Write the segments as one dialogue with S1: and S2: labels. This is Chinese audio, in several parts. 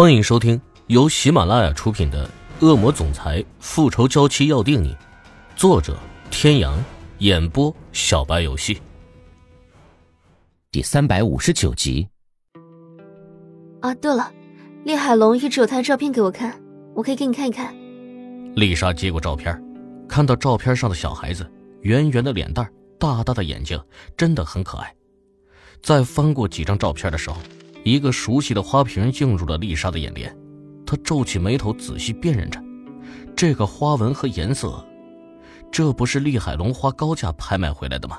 S1: 欢迎收听由喜马拉雅出品的《恶魔总裁复仇娇妻要定你》，作者：天阳，演播：小白游戏，
S2: 第三百五十九集。
S3: 啊，对了，厉海龙一直有他的照片给我看，我可以给你看一看。
S1: 丽莎接过照片，看到照片上的小孩子，圆圆的脸蛋，大大的眼睛，真的很可爱。在翻过几张照片的时候。一个熟悉的花瓶映入了丽莎的眼帘，她皱起眉头，仔细辨认着这个花纹和颜色。这不是厉海龙花高价拍卖回来的吗？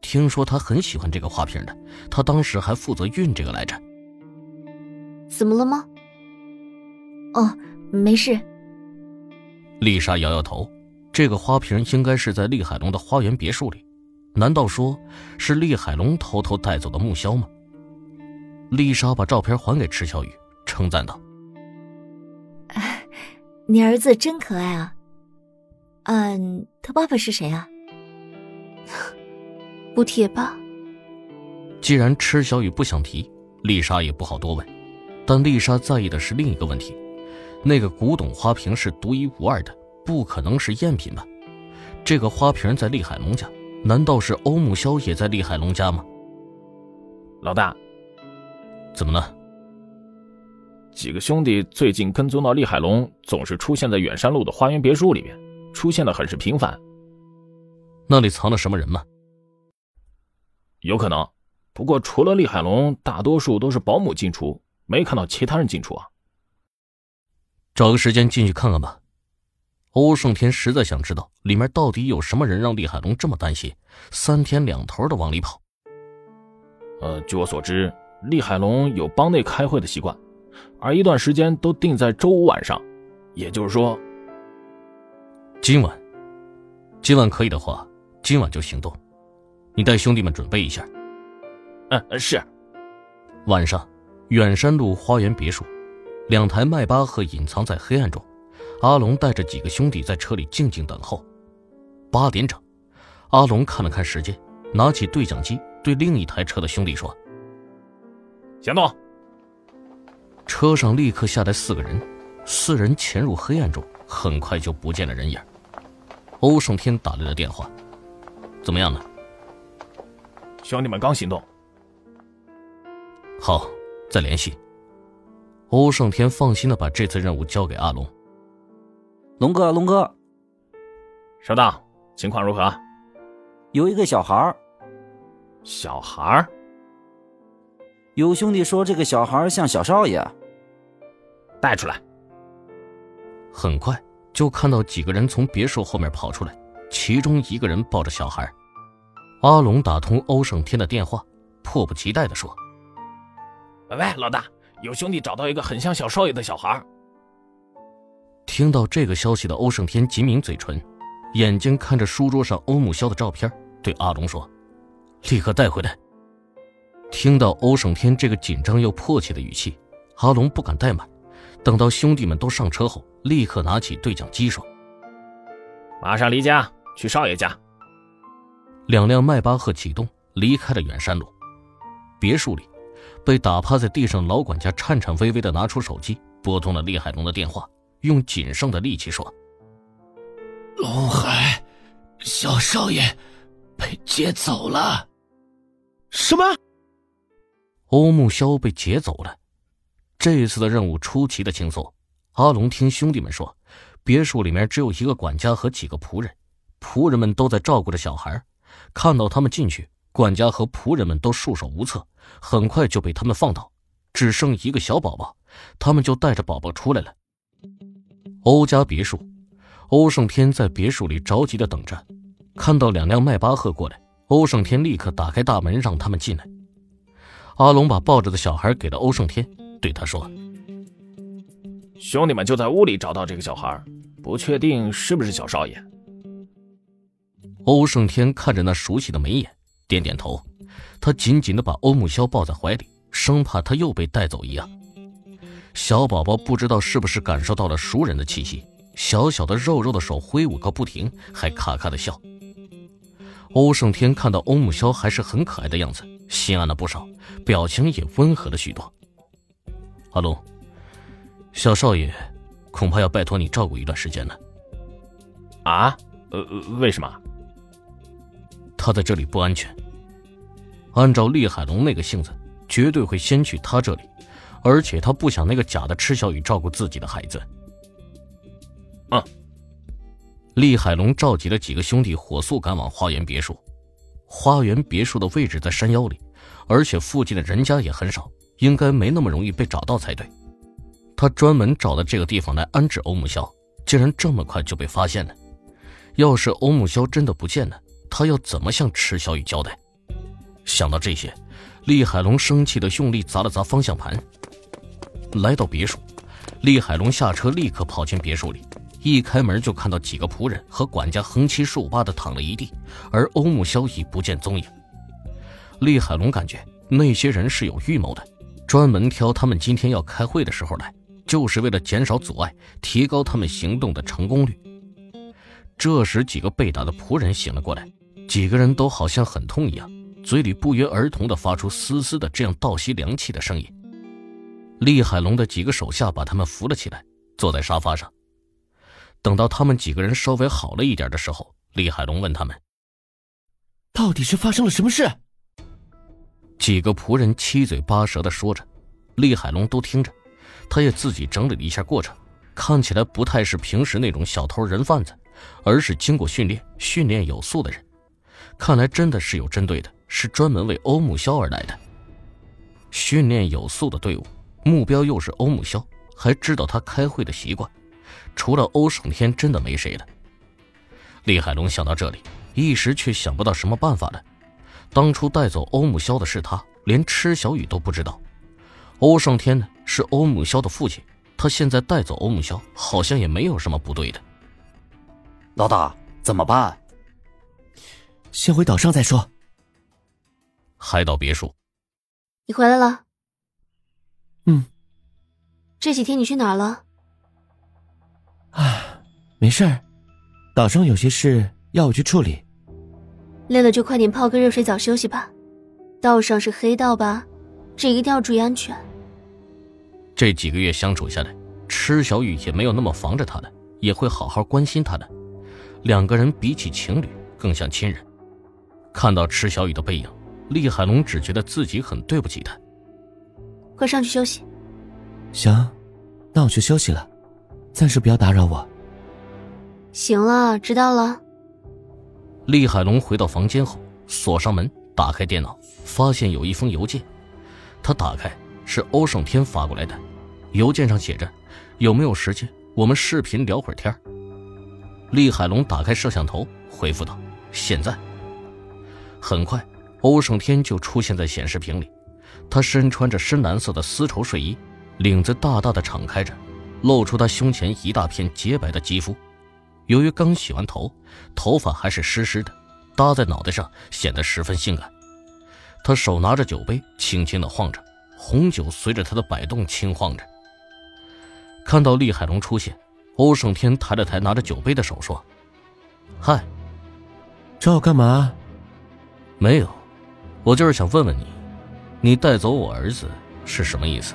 S1: 听说他很喜欢这个花瓶的，他当时还负责运这个来着。
S3: 怎么了吗？哦，没事。
S1: 丽莎摇摇头，这个花瓶应该是在厉海龙的花园别墅里，难道说是厉海龙偷偷带走的木萧吗？丽莎把照片还给池小雨，称赞道：“
S3: 你儿子真可爱啊！嗯，他爸爸是谁啊？不提也罢。
S1: 既然池小雨不想提，丽莎也不好多问。但丽莎在意的是另一个问题：那个古董花瓶是独一无二的，不可能是赝品吧？这个花瓶在厉海龙家，难道是欧木萧也在厉海龙家吗？
S4: 老大。”
S1: 怎么了？
S4: 几个兄弟最近跟踪到厉海龙，总是出现在远山路的花园别墅里面，出现的很是频繁。
S1: 那里藏了什么人吗？
S4: 有可能，不过除了厉海龙，大多数都是保姆进出，没看到其他人进出啊。
S1: 找个时间进去看看吧。欧胜天实在想知道里面到底有什么人让厉海龙这么担心，三天两头的往里跑。
S4: 呃，据我所知。厉海龙有帮内开会的习惯，而一段时间都定在周五晚上，也就是说，
S1: 今晚，今晚可以的话，今晚就行动。你带兄弟们准备一下。
S4: 嗯，是。
S1: 晚上，远山路花园别墅，两台迈巴赫隐藏在黑暗中，阿龙带着几个兄弟在车里静静等候。八点整，阿龙看了看时间，拿起对讲机对另一台车的兄弟说。
S4: 行动！
S1: 车上立刻下来四个人，四人潜入黑暗中，很快就不见了人影。欧胜天打来了电话，怎么样了？
S4: 兄弟们刚行动。
S1: 好，再联系。欧胜天放心的把这次任务交给阿龙。
S5: 龙哥，龙哥，
S4: 收到。情况如何？
S5: 有一个小孩
S4: 小孩
S5: 有兄弟说这个小孩像小少爷，
S4: 带出来。
S1: 很快就看到几个人从别墅后面跑出来，其中一个人抱着小孩。阿龙打通欧胜天的电话，迫不及待的说：“
S4: 喂，老大，有兄弟找到一个很像小少爷的小孩。”
S1: 听到这个消息的欧胜天紧抿嘴唇，眼睛看着书桌上欧木萧的照片，对阿龙说：“立刻带回来。”听到欧胜天这个紧张又迫切的语气，阿龙不敢怠慢，等到兄弟们都上车后，立刻拿起对讲机说：“
S4: 马上离家去少爷家。”
S1: 两辆迈巴赫启动，离开了远山路。别墅里，被打趴在地上老管家颤颤巍巍地拿出手机，拨通了厉海龙的电话，用仅剩的力气说：“
S6: 龙海，小少爷被劫走了。”
S4: 什么？
S1: 欧木萧被劫走了，这次的任务出奇的轻松。阿龙听兄弟们说，别墅里面只有一个管家和几个仆人，仆人们都在照顾着小孩。看到他们进去，管家和仆人们都束手无策，很快就被他们放倒，只剩一个小宝宝，他们就带着宝宝出来了。欧家别墅，欧胜天在别墅里着急的等着，看到两辆迈巴赫过来，欧胜天立刻打开大门让他们进来。阿龙把抱着的小孩给了欧胜天，对他说：“
S4: 兄弟们就在屋里找到这个小孩，不确定是不是小少爷。”
S1: 欧胜天看着那熟悉的眉眼，点点头。他紧紧的把欧木萧抱在怀里，生怕他又被带走一样。小宝宝不知道是不是感受到了熟人的气息，小小的肉肉的手挥舞个不停，还咔咔的笑。欧胜天看到欧木萧还是很可爱的样子。”心安了不少，表情也温和了许多。阿龙，小少爷，恐怕要拜托你照顾一段时间了。
S4: 啊？呃，为什么？
S1: 他在这里不安全。按照厉海龙那个性子，绝对会先去他这里，而且他不想那个假的池小雨照顾自己的孩子。
S4: 嗯。
S1: 厉海龙召集了几个兄弟，火速赶往花园别墅。花园别墅的位置在山腰里，而且附近的人家也很少，应该没那么容易被找到才对。他专门找的这个地方来安置欧木萧，竟然这么快就被发现了。要是欧木萧真的不见了，他要怎么向池小雨交代？想到这些，厉海龙生气的用力砸了砸方向盘。来到别墅，厉海龙下车，立刻跑进别墅里。一开门就看到几个仆人和管家横七竖八的躺了一地，而欧木萧已不见踪影。厉海龙感觉那些人是有预谋的，专门挑他们今天要开会的时候来，就是为了减少阻碍，提高他们行动的成功率。这时，几个被打的仆人醒了过来，几个人都好像很痛一样，嘴里不约而同地发出嘶嘶的这样倒吸凉气的声音。厉海龙的几个手下把他们扶了起来，坐在沙发上。等到他们几个人稍微好了一点的时候，厉海龙问他们：“
S6: 到底是发生了什么事？”
S1: 几个仆人七嘴八舌的说着，厉海龙都听着。他也自己整理了一下过程，看起来不太是平时那种小偷人贩子，而是经过训练、训练有素的人。看来真的是有针对的，是专门为欧木萧而来的。训练有素的队伍，目标又是欧木萧，还知道他开会的习惯。除了欧胜天，真的没谁了。厉海龙想到这里，一时却想不到什么办法了。当初带走欧木萧的是他，连池小雨都不知道。欧胜天呢，是欧木萧的父亲，他现在带走欧木萧，好像也没有什么不对的。
S5: 老大，怎么办？
S6: 先回岛上再说。
S1: 海岛别墅，
S3: 你回来了。
S6: 嗯。
S3: 这几天你去哪儿了？
S6: 啊，没事儿，岛上有些事要我去处理。
S3: 累了就快点泡个热水澡休息吧。道上是黑道吧，这一定要注意安全。
S1: 这几个月相处下来，池小雨也没有那么防着他了，也会好好关心他的。两个人比起情侣更像亲人。看到池小雨的背影，厉海龙只觉得自己很对不起他。
S3: 快上去休息。
S6: 行，那我去休息了。暂时不要打扰我。
S3: 行了，知道了。
S1: 厉海龙回到房间后，锁上门，打开电脑，发现有一封邮件。他打开，是欧胜天发过来的。邮件上写着：“有没有时间，我们视频聊会儿天厉海龙打开摄像头，回复道：“现在。”很快，欧胜天就出现在显示屏里。他身穿着深蓝色的丝绸睡衣，领子大大的敞开着。露出他胸前一大片洁白的肌肤，由于刚洗完头，头发还是湿湿的，搭在脑袋上显得十分性感。他手拿着酒杯，轻轻的晃着，红酒随着他的摆动轻晃着。看到厉海龙出现，欧胜天抬了抬拿着酒杯的手，说：“嗨，
S6: 找我干嘛？
S1: 没有，我就是想问问你，你带走我儿子是什么意思？”